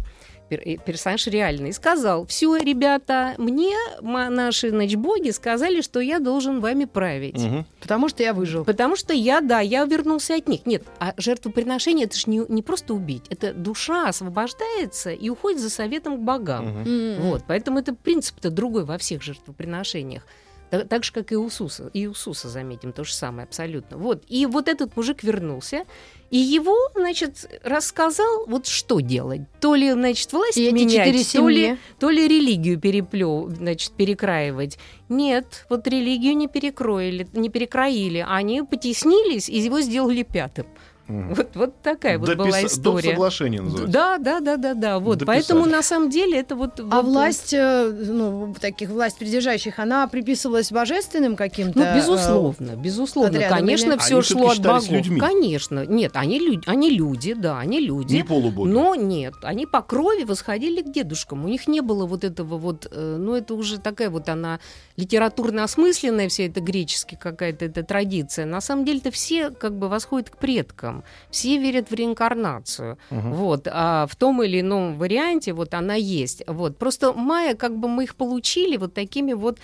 Speaker 2: э, персонаж реальный, и сказал, все, ребята, мне наши значит, боги сказали, что я должен вами править.
Speaker 1: Мгм.
Speaker 3: Потому что я выжил.
Speaker 2: Потому что я, да, я вернулся от них. Нет, а жертвоприношение это же не, не просто убить, это душа освобождается и уходит за советом к богам.
Speaker 3: М.
Speaker 2: Вот, поэтому это принцип-то другой во всех жертвоприношениях. Так, так же, как и у Иисуса. И у заметим, то же самое абсолютно. Вот. И вот этот мужик вернулся, и его, значит, рассказал, вот что делать. То ли, значит, власть
Speaker 3: И
Speaker 2: менять, то ли, то ли религию переплё, значит, перекраивать. Нет, вот религию не перекроили, не перекроили. Они потеснились, и его сделали пятым.
Speaker 1: Мгм.
Speaker 2: Вот, вот такая вот была
Speaker 1: Доп.
Speaker 2: история.
Speaker 1: соглашение называется.
Speaker 2: Да, да, да, да, да. Вот.
Speaker 1: Дописали.
Speaker 2: Поэтому на самом деле это вот.
Speaker 3: А
Speaker 2: вот,
Speaker 3: власть, э, ну, таких власть придержащих, она приписывалась божественным каким-то?
Speaker 2: Ну,
Speaker 3: э,
Speaker 2: безусловно, безусловно.
Speaker 3: отрядом
Speaker 2: Конечно,
Speaker 3: или-
Speaker 2: все
Speaker 1: Они
Speaker 2: шло от богов.
Speaker 1: людьми.
Speaker 2: Конечно. Нет, они, лю- они люди, да, они люди.
Speaker 1: Не полубоги.
Speaker 2: Но нет, они по крови восходили к дедушкам. У них не было вот этого вот, э, ну это уже такая вот она литературно осмысленная, вся эта греческая какая-то эта традиция. На самом деле-то все как бы восходят к предкам. Все верят в реинкарнацию.
Speaker 1: Мгм.
Speaker 2: Вот, а в том или ином варианте вот она есть. Вот, просто майя, как бы мы их получили вот такими вот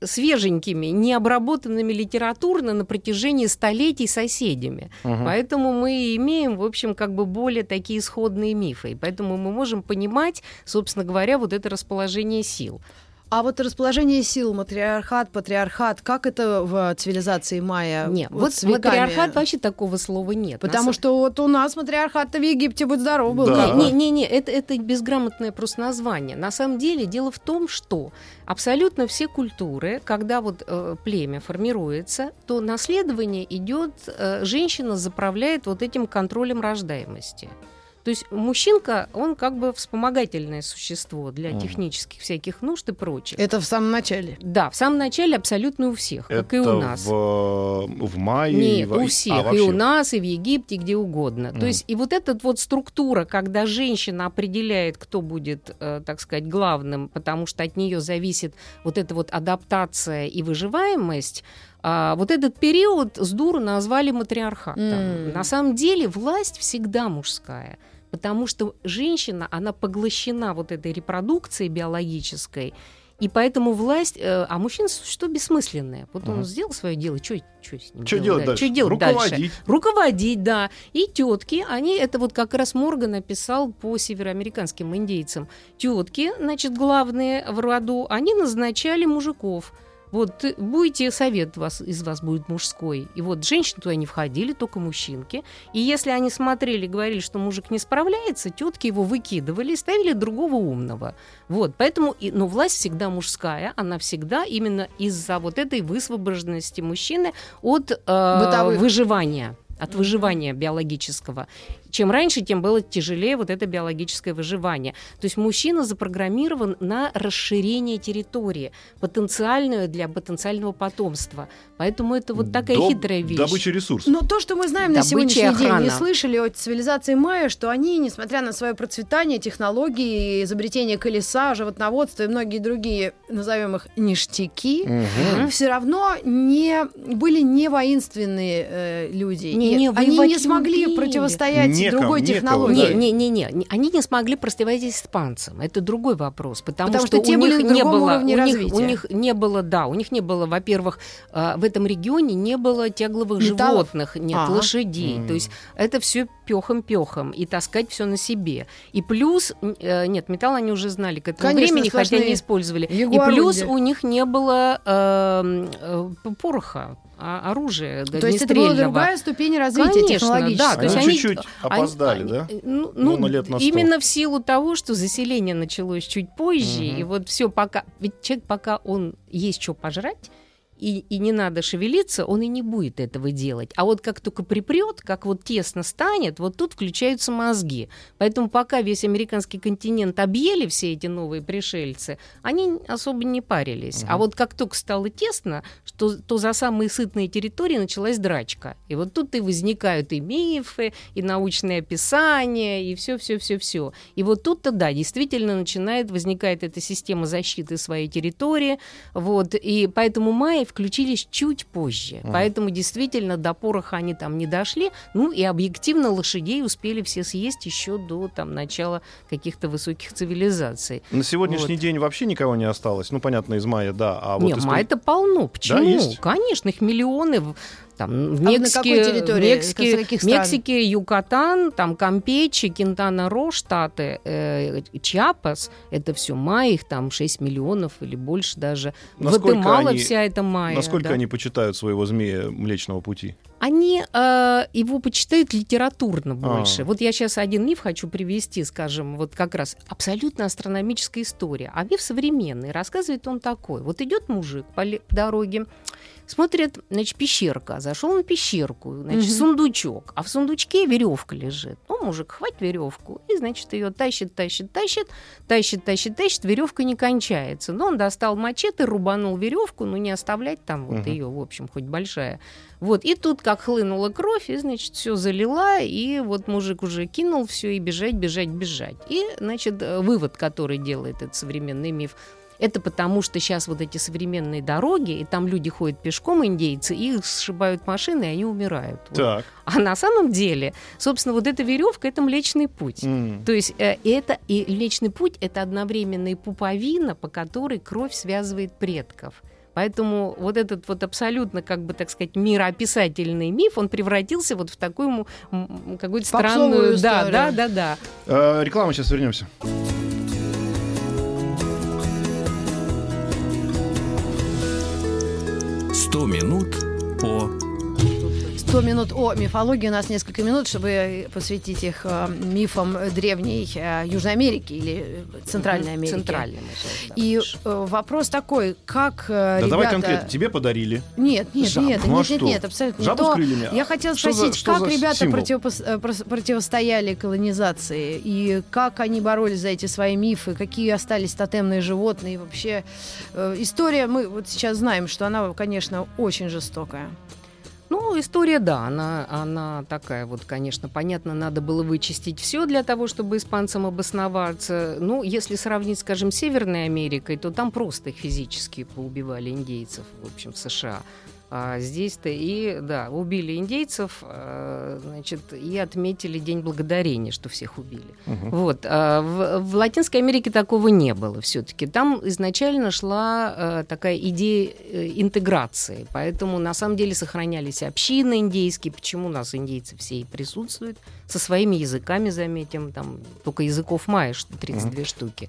Speaker 2: свеженькими, необработанными литературно на протяжении столетий соседями.
Speaker 1: Мгм.
Speaker 2: Поэтому мы имеем, в общем, как бы более такие исходные мифы. И поэтому мы можем понимать, собственно говоря, вот это расположение сил.
Speaker 3: А вот расположение сил, матриархат, патриархат, как это в цивилизации майя?
Speaker 2: Нет, вот,
Speaker 3: веками?
Speaker 2: матриархат вообще такого слова нет.
Speaker 3: Потому что вот у нас матриархат-то в Египте, будь здоров, был.
Speaker 1: Да.
Speaker 2: Не, не, не, это, это безграмотное просто название. На самом деле дело в том, что абсолютно все культуры, когда вот э, племя формируется, то наследование идет, э, женщина заправляет вот этим контролем рождаемости. То есть мужчинка, он как бы вспомогательное существо для
Speaker 1: Мгм.
Speaker 2: технических всяких нужд и прочих.
Speaker 3: Это в самом начале.
Speaker 2: Да, в самом начале абсолютно у всех, как и
Speaker 1: Это
Speaker 2: у нас.
Speaker 1: В, в мае. и
Speaker 2: Нет,
Speaker 1: во-
Speaker 2: у
Speaker 1: а,
Speaker 2: всех, и
Speaker 1: вообще.
Speaker 2: у нас, и в Египте, где угодно.
Speaker 1: Мгм.
Speaker 2: То есть и вот эта вот структура, когда женщина определяет, кто будет, э, так сказать, главным, потому что от нее зависит вот эта вот адаптация и выживаемость, а, вот этот период с дуру назвали матриархатом.
Speaker 3: М.
Speaker 2: На самом деле власть всегда мужская. Потому что женщина, она поглощена вот этой репродукцией биологической, и поэтому власть, э, а мужчина существо бессмысленное. Вот он
Speaker 1: Мгм.
Speaker 2: сделал свое дело, что с ним
Speaker 1: Что делать дальше?
Speaker 2: Что делать дальше?
Speaker 1: Руководить.
Speaker 2: Руководить, да. И тетки, они, это вот как раз Морган написал по североамериканским индейцам. Тетки, значит, главные в роду, они назначали мужиков Вот будете совет вас, из вас будет мужской. И вот женщины туда не входили, только мужчинки. И если они смотрели, говорили, что мужик не справляется, тетки его выкидывали и ставили другого умного. Вот, поэтому, и, но власть всегда мужская, она всегда именно из-за вот этой высвобожденности мужчины от э, выживания от выживания биологического. Чем раньше, тем было тяжелее вот это биологическое выживание. То есть мужчина запрограммирован на расширение территории, потенциальную для потенциального потомства. Поэтому это вот такая
Speaker 1: До
Speaker 2: хитрая вещь.
Speaker 1: Добыча ресурсов.
Speaker 3: Но то, что мы знаем
Speaker 2: Добыча
Speaker 3: на сегодняшний
Speaker 2: охрана.
Speaker 3: день, не слышали от цивилизации майя, что они, несмотря на свое процветание, технологии, изобретение колеса, животноводство и многие другие, назовем их ништяки,
Speaker 1: Мгм.
Speaker 3: все равно не были не воинственные э, люди.
Speaker 2: Не- не,
Speaker 3: они не смогли противостоять
Speaker 1: Некому,
Speaker 3: другой технологии.
Speaker 2: Не, не, не, не, они не смогли противостоять испанцам. Это другой вопрос, потому,
Speaker 3: Потому что
Speaker 2: у
Speaker 3: те
Speaker 2: них не было, у них, у них не было, да, у них не было, во-первых, э, в этом регионе не было тягловых
Speaker 3: Металлов?
Speaker 2: животных, нет
Speaker 3: Ага.
Speaker 2: лошадей. То есть это все пехом-пехом и таскать все на себе. И плюс, э, нет, металл они уже знали к этому
Speaker 3: Конечно,
Speaker 2: времени, хотя не использовали. И плюс у них не было э, э, пороха, а- оружия
Speaker 3: То есть это была другая ступень развития
Speaker 2: Конечно,
Speaker 3: технологического.
Speaker 2: да, то есть
Speaker 1: Они
Speaker 2: они
Speaker 1: чуть-чуть опоздали,
Speaker 2: они-
Speaker 1: да?
Speaker 2: они- Ну,
Speaker 1: Ну,
Speaker 2: ну,
Speaker 1: на лет на сто.
Speaker 2: именно в силу того, что заселение началось чуть позже,
Speaker 1: Мгм.
Speaker 2: и вот все пока, ведь человек пока он есть что пожрать, и, и не надо шевелиться, он и не будет этого делать. А вот как только припрет, как вот тесно станет, вот тут включаются мозги. Поэтому пока весь американский континент объели все эти новые пришельцы, они особо не парились. А вот как только стало тесно, что, то за самые сытные территории началась драчка. И вот тут и возникают и мифы, и научные описания, и все, все, все, все. И вот тут-то, да, действительно начинает, возникает эта система защиты своей территории. Вот, и поэтому майи включились чуть позже. Поэтому действительно до пороха они там не дошли. Ну и объективно лошадей успели все съесть еще до там, начала каких-то высоких цивилизаций.
Speaker 1: На сегодняшний
Speaker 2: Вот.
Speaker 1: день вообще никого не осталось. Ну, понятно, из мая, да. А вот
Speaker 2: Не,
Speaker 1: из-
Speaker 2: май это полно. Почему?
Speaker 1: есть?
Speaker 2: Конечно, их миллионы. Там, в
Speaker 3: А на
Speaker 2: Мексике,
Speaker 3: какой территории?
Speaker 2: Мексике,
Speaker 3: каких стран?
Speaker 2: Мексике, Юкатан, там Кампечи, Кентана-Ро, штаты, э, Чиапас, это все май, их там 6 миллионов или больше даже.
Speaker 1: Насколько
Speaker 2: Гватемала
Speaker 1: они-
Speaker 2: вся эта майя.
Speaker 1: Насколько
Speaker 2: да.
Speaker 1: они почитают своего змея Млечного Пути?
Speaker 2: Они э, его почитают литературно
Speaker 1: А.
Speaker 2: больше. Вот я сейчас один миф хочу привести, скажем, вот как раз абсолютно астрономическая история. А миф современный. Рассказывает он такой. Вот идет мужик по дороге, смотрит, значит, пещерка. Зашел на пещерку, значит,
Speaker 3: Мгм.
Speaker 2: сундучок. А в сундучке веревка лежит. Ну, мужик, хватит веревку. И, значит, ее тащит, тащит, тащит, тащит, тащит, тащит. Веревка не кончается. Но он достал мачете, рубанул веревку, ну, не оставлять там вот
Speaker 1: Мгм.
Speaker 2: ее, в общем, хоть большая. Вот, и тут как хлынула кровь, и, значит, все залила, и вот мужик уже кинул все и бежать, бежать, бежать. И, значит, э, вывод, который делает этот современный миф, это потому, что сейчас вот эти современные дороги, и там люди ходят пешком, индейцы, и их сшибают машины, и они умирают. Вот.
Speaker 1: Так.
Speaker 2: А на самом деле, собственно, вот эта веревка это Млечный путь.
Speaker 1: М.
Speaker 2: То есть э, это и Млечный путь это одновременно и пуповина, по которой кровь связывает предков. Поэтому вот этот вот абсолютно, как бы так сказать, мироописательный миф, он превратился вот в такую какую-то
Speaker 3: Попсовую
Speaker 2: странную... Да,
Speaker 3: историю.
Speaker 2: да, да, да.
Speaker 1: Э, реклама, сейчас вернемся.
Speaker 4: «Сто минут по
Speaker 3: 100 минут о мифологии. У нас несколько минут, чтобы посвятить их э, мифам древней э, Южной Америки или э, Центральной Америки.
Speaker 2: Да,
Speaker 3: И э, вопрос такой, как э,
Speaker 1: Да
Speaker 3: ребята...
Speaker 1: давай конкретно. Тебе подарили.
Speaker 3: Нет, нет,
Speaker 1: Жабу.
Speaker 3: нет,
Speaker 1: Ну, а
Speaker 3: нет, нет, абсолютно не
Speaker 1: Жабу с
Speaker 3: то.
Speaker 1: крыльями.
Speaker 3: Я хотела
Speaker 1: Что за-
Speaker 3: спросить,
Speaker 1: что
Speaker 3: как
Speaker 1: за
Speaker 3: ребята
Speaker 1: символ?
Speaker 3: противопос- противостояли колонизации и как они боролись за эти свои мифы, какие остались тотемные животные и вообще э, история мы вот сейчас знаем, что она, конечно, очень жестокая.
Speaker 2: Ну, история, да, она, она такая вот, конечно, понятно, надо было вычистить все для того, чтобы испанцам обосноваться. Ну, если сравнить, скажем, с Северной Америкой, то там просто их физически поубивали индейцев, в общем, в США. А здесь-то и, да, убили индейцев, э, значит, и отметили День Благодарения, что всех убили.
Speaker 1: Мгм.
Speaker 2: Вот. а В, в Латинской Америке такого не было все-таки. Там изначально шла э, такая идея э, интеграции. Поэтому на самом деле сохранялись общины индейские. Почему у нас индейцы все и присутствуют? Со своими языками, заметим. Там только языков майя, что 32 штуки.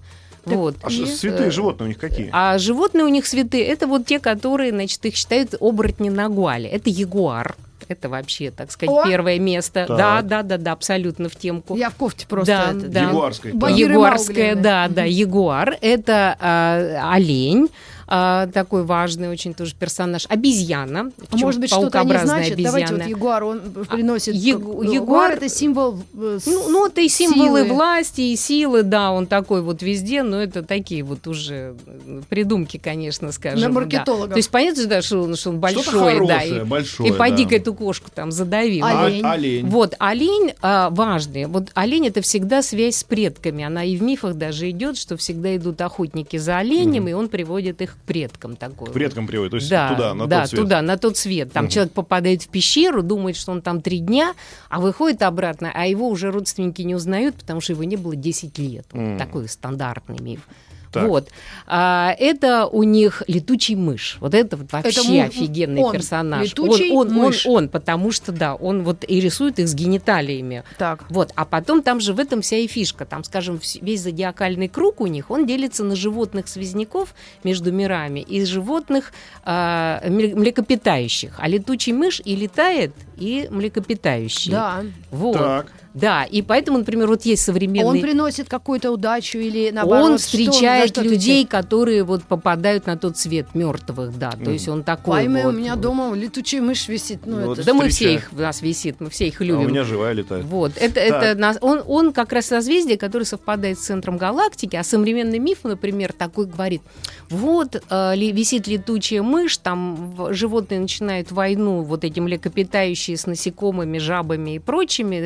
Speaker 2: Вот.
Speaker 1: А
Speaker 3: И,
Speaker 1: святые животные у них какие?
Speaker 2: А животные у них святые, это вот те, которые, значит, их считают оборотни на гуале. Это ягуар. Это вообще, так сказать,
Speaker 3: О!
Speaker 2: первое место.
Speaker 1: Так.
Speaker 2: Да, да, да, да, абсолютно в темку.
Speaker 3: Я в кофте просто.
Speaker 2: Да,
Speaker 3: это-
Speaker 2: да.
Speaker 1: Так.
Speaker 3: Багира
Speaker 2: Ягуарская, да,
Speaker 3: да.
Speaker 2: да, ягуар. Это а, олень, а, такой важный очень тоже персонаж. Обезьяна.
Speaker 3: А может быть, что-то они
Speaker 2: паукообразная
Speaker 3: значат? Давайте вот
Speaker 2: обезьяна.
Speaker 3: ягуар, он приносит...
Speaker 2: ягу-
Speaker 3: как-
Speaker 2: ягуар-
Speaker 3: это символ... э,
Speaker 2: Ну, ну, это и символы
Speaker 3: силы.
Speaker 2: власти, и силы, да, он такой вот везде, но это такие вот уже э, придумки, конечно, скажем.
Speaker 3: На
Speaker 2: да.
Speaker 3: маркетологов.
Speaker 2: То есть понятно, да, что он, что он большой,
Speaker 1: Что-то
Speaker 2: да,
Speaker 1: хорошее,
Speaker 2: и,
Speaker 1: большое,
Speaker 2: и поди-ка
Speaker 1: да.
Speaker 2: эту кошку там задави.
Speaker 3: А-
Speaker 1: А-
Speaker 3: олень.
Speaker 1: олень.
Speaker 2: Вот, олень а, важный. Вот олень это всегда связь с предками. Она и в мифах даже идет, что всегда идут охотники за оленем, и он приводит их к предкам такой.
Speaker 1: К предкам приводит, то есть
Speaker 2: да,
Speaker 1: туда, на
Speaker 2: да,
Speaker 1: тот свет.
Speaker 2: туда, на тот свет. Там
Speaker 1: Мгм.
Speaker 2: человек попадает в пещеру, думает, что он там три дня, а выходит обратно, а его уже родственники не узнают, потому что его не было 10 лет. Вот
Speaker 1: Мгм.
Speaker 2: Такой стандартный миф.
Speaker 1: Так.
Speaker 2: Вот. А, это у них летучий мышь. Вот это вот вообще
Speaker 3: му-
Speaker 2: офигенный
Speaker 3: он,
Speaker 2: персонаж.
Speaker 3: летучий
Speaker 2: он, он,
Speaker 3: мышь.
Speaker 2: он, он, потому что, да, он вот и рисует их с гениталиями.
Speaker 3: Так.
Speaker 2: Вот, а потом там же в этом вся и фишка. Там, скажем, весь зодиакальный круг у них, он делится на животных-связняков между мирами и животных а, мле- млекопитающих. А летучий мышь и летает, и млекопитающий.
Speaker 3: Да.
Speaker 2: Вот.
Speaker 1: Так.
Speaker 2: Да, и поэтому, например, вот есть современный...
Speaker 3: Он приносит какую-то удачу или наоборот?
Speaker 2: Он встречает
Speaker 3: что
Speaker 2: людей, которые вот попадают на тот свет мертвых, да. То есть он такой
Speaker 3: Пойми,
Speaker 2: вот.
Speaker 3: у меня дома летучая мышь висит. Ну,
Speaker 1: Ну,
Speaker 3: это...
Speaker 2: Да мы все их, у нас висит, мы все их
Speaker 1: А
Speaker 2: любим.
Speaker 1: у меня живая летает.
Speaker 2: Вот, это, это нас, он, он как раз созвездие, которое совпадает с центром галактики, а современный миф, например, такой говорит, вот э, ли- висит летучая мышь, там животные начинают войну, вот эти млекопитающие с насекомыми, жабами и прочими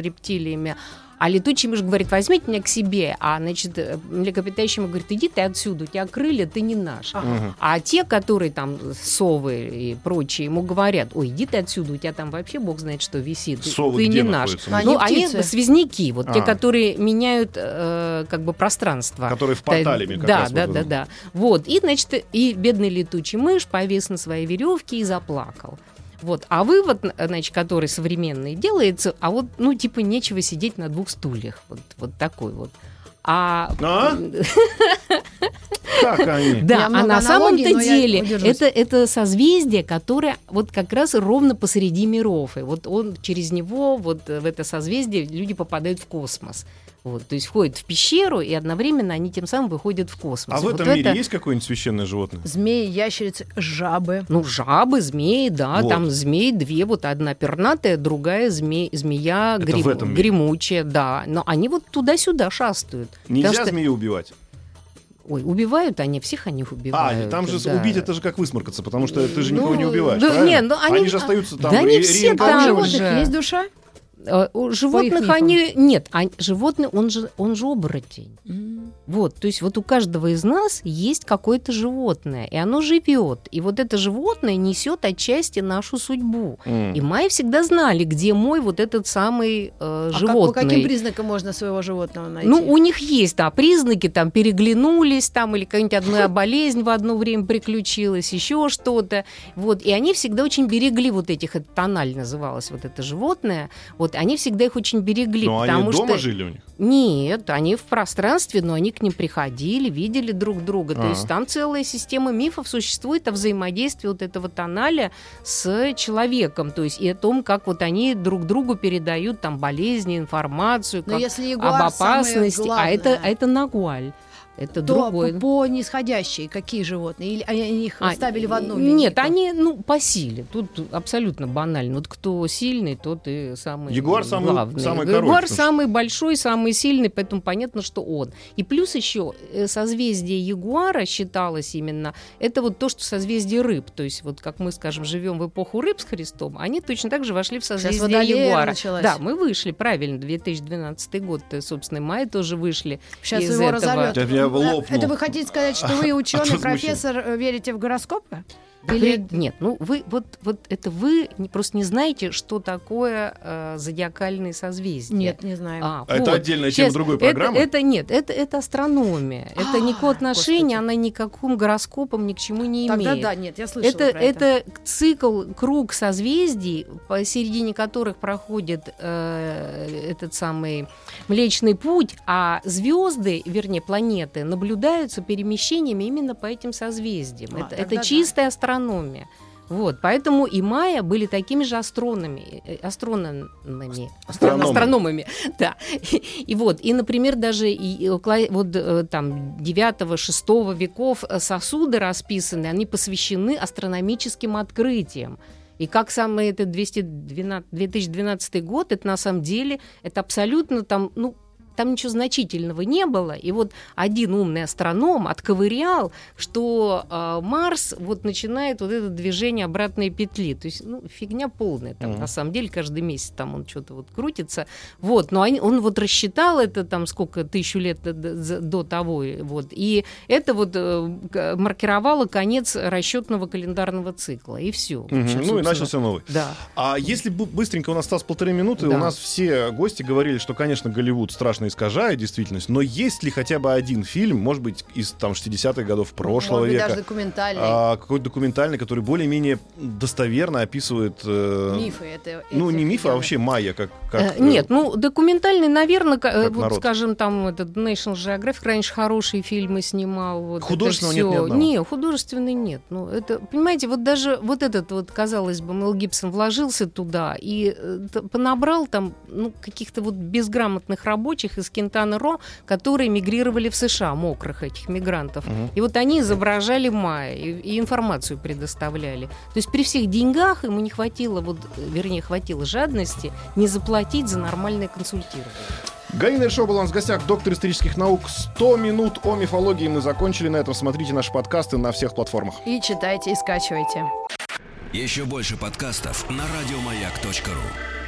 Speaker 2: рептилиями, а летучий мышь говорит, возьмите меня к себе, а, значит, э, млекопитающий ему говорит, иди ты отсюда, у тебя крылья, ты не наш.
Speaker 1: Мгм.
Speaker 2: А те, которые там совы и прочие, ему говорят, ой, иди ты отсюда, у тебя там вообще бог знает, что висит, ты-
Speaker 1: Совы
Speaker 2: ты
Speaker 1: где
Speaker 2: не наш.
Speaker 3: Они
Speaker 2: Ну, они
Speaker 3: птицы.
Speaker 2: связняки, вот те,
Speaker 1: А.
Speaker 2: которые меняют э, как бы пространство.
Speaker 1: Которые в портале как
Speaker 2: да,
Speaker 1: раз
Speaker 2: да,
Speaker 1: вот
Speaker 2: да, да. Вот. И, значит, и бедный летучий мышь повис на своей веревке и заплакал. Вот. А вывод, значит, который современный делается, а вот, ну, типа, нечего сидеть на двух стульях. Вот, вот такой вот. А,
Speaker 1: А? Как они?
Speaker 2: да, а на самом-то деле это, это созвездие, которое вот как раз ровно посреди миров. И вот он через него, вот в это созвездие, люди попадают в космос. Вот, то есть входят в пещеру, и одновременно они тем самым выходят в космос.
Speaker 1: А в
Speaker 2: Вот
Speaker 1: этом мире
Speaker 2: это-
Speaker 1: есть какое-нибудь священное животное?
Speaker 3: Змеи, ящерицы, жабы.
Speaker 2: Ну, жабы, змеи, да,
Speaker 1: Вот.
Speaker 2: там змеи две, вот одна пернатая, другая зме- змея
Speaker 1: Это
Speaker 2: грим-
Speaker 1: в этом мире?
Speaker 2: гремучая, да. Но они вот туда-сюда шастают.
Speaker 1: Нельзя
Speaker 2: Потому что-
Speaker 1: змею убивать.
Speaker 2: Ой, убивают они, всех они
Speaker 1: А,
Speaker 2: убивают.
Speaker 1: там же
Speaker 2: да.
Speaker 1: убить это же как высморкаться, потому что ты же
Speaker 2: Ну,
Speaker 1: никого не убиваешь.
Speaker 2: да,
Speaker 1: правильно?
Speaker 2: не, ну, они-
Speaker 1: же остаются там.
Speaker 2: да не все
Speaker 3: А
Speaker 2: там же.
Speaker 3: есть душа?
Speaker 2: Э, У животных они... Нет, а животные, он же, он же оборотень. Вот, то есть вот у каждого из нас есть какое-то животное, и оно живет. И вот это животное несет отчасти нашу судьбу.
Speaker 1: М.
Speaker 2: И майи всегда знали, где мой вот этот самый э,
Speaker 3: А как-
Speaker 2: животный.
Speaker 3: по каким признакам можно своего животного найти?
Speaker 2: Ну, у них есть, да, признаки, там, переглянулись, там, или какая-нибудь одна болезнь в одно время приключилась, еще что-то. Вот, и они всегда очень берегли вот этих, это тональ называлось, вот это животное, вот, они всегда их очень берегли,
Speaker 1: Но
Speaker 2: потому
Speaker 1: они
Speaker 2: что...
Speaker 1: дома жили у них?
Speaker 2: Нет, они в пространстве, но они к ним приходили, видели друг друга. То
Speaker 1: Ага.
Speaker 2: есть там целая система мифов существует о взаимодействии вот этого тоналя с человеком. То есть и о том, как вот они друг другу передают там болезни, информацию,
Speaker 3: Но
Speaker 2: как
Speaker 3: если ягуар
Speaker 2: об опасности. А это, а это нагуаль. Это
Speaker 3: то
Speaker 2: другой.
Speaker 3: по, по нисходящей какие животные? Или они их
Speaker 2: А,
Speaker 3: ставили в одну
Speaker 2: Нет,
Speaker 3: линейку?
Speaker 2: они, ну, по силе. Тут абсолютно банально. Вот кто сильный, тот и самый
Speaker 1: Ягуар самый-
Speaker 2: главный.
Speaker 1: самый
Speaker 2: Ягуар
Speaker 1: что-
Speaker 2: самый большой, самый сильный, поэтому понятно, что он. И плюс еще э, созвездие Ягуара считалось именно, это вот то, что созвездие рыб. То есть вот как мы, скажем, живем в эпоху рыб с Христом, они точно так же вошли в созвездие Ягуара.
Speaker 3: началась.
Speaker 2: Да, мы вышли, правильно, 2012 год, собственно, май тоже вышли
Speaker 3: Сейчас
Speaker 2: из
Speaker 3: его
Speaker 2: этого.
Speaker 3: разорвет.
Speaker 1: Лопнул.
Speaker 3: Это вы хотите сказать, что вы
Speaker 1: От
Speaker 3: ученый, профессор, э, верите в гороскопы?
Speaker 2: Или... Нет, ну вы вот, вот это вы просто не знаете, что такое э, зодиакальные созвездия.
Speaker 3: Нет, не знаю.
Speaker 1: А, а вот. Это отдельная тема другой программы?
Speaker 2: Это, это нет, это, это астрономия. А, это никакого отношения, она никаким гороскопом ни к чему не имеет.
Speaker 3: Тогда да, нет, я слышала
Speaker 2: это,
Speaker 3: про это.
Speaker 2: Это цикл, круг созвездий, посередине которых проходит э, этот самый Млечный Путь, а звезды, вернее планеты, наблюдаются перемещениями именно по этим созвездиям. А, это, это чистая астрономия астрономия. Вот, поэтому и майя были такими же астрономами, э, астрономами,
Speaker 1: астрономами,
Speaker 2: астрономами да. И, и вот, и, например, даже и, вот э, там 9-6 веков сосуды расписаны, они посвящены астрономическим открытиям. И как самый этот 212, 2012 год, это на самом деле, это абсолютно там, ну, там ничего значительного не было. И вот один умный астроном отковырял, что э, Марс вот начинает вот это движение обратной петли. То есть, ну, фигня полная. Там, mm-hmm. на самом деле, каждый месяц там он что-то вот крутится. Вот, но они, он вот рассчитал это там сколько, тысячу лет до, до того. Вот, и это вот э, маркировало конец расчетного календарного цикла. И все.
Speaker 1: Mm-hmm. Ну и начался новый.
Speaker 2: Да.
Speaker 1: А если быстренько у нас осталось полторы минуты, да. у нас все гости говорили, что, конечно, Голливуд страшно конечно, искажает действительность, но есть ли хотя бы один фильм, может быть, из там 60-х годов прошлого может быть, века,
Speaker 3: даже документальный,
Speaker 1: а, какой-то документальный, который более-менее достоверно описывает...
Speaker 3: Э, мифы. Это,
Speaker 1: ну, не мифы, а вообще майя, как... как
Speaker 2: э, нет, ну, документальный, наверное, как вот, народ. скажем, там этот National Geographic раньше хорошие фильмы снимал. Вот
Speaker 1: художественного нет ни одного?
Speaker 2: Нет, художественный нет. Ну, это, понимаете, вот даже вот этот вот, казалось бы, Мел Гибсон вложился туда и э, понабрал там ну, каких-то вот безграмотных рабочих, рабочих из Кентана Ро, которые мигрировали в США, мокрых этих мигрантов. Угу. И вот они изображали Майя и, и информацию предоставляли. То есть при всех деньгах ему не хватило, вот, вернее, хватило жадности не заплатить за нормальное консультирование.
Speaker 1: Галина Шоу была у нас в гостях, доктор исторических наук. 100 минут о мифологии мы закончили на этом. Смотрите наши подкасты на всех платформах.
Speaker 3: И читайте, и скачивайте.
Speaker 4: Еще больше подкастов на радиомаяк.ру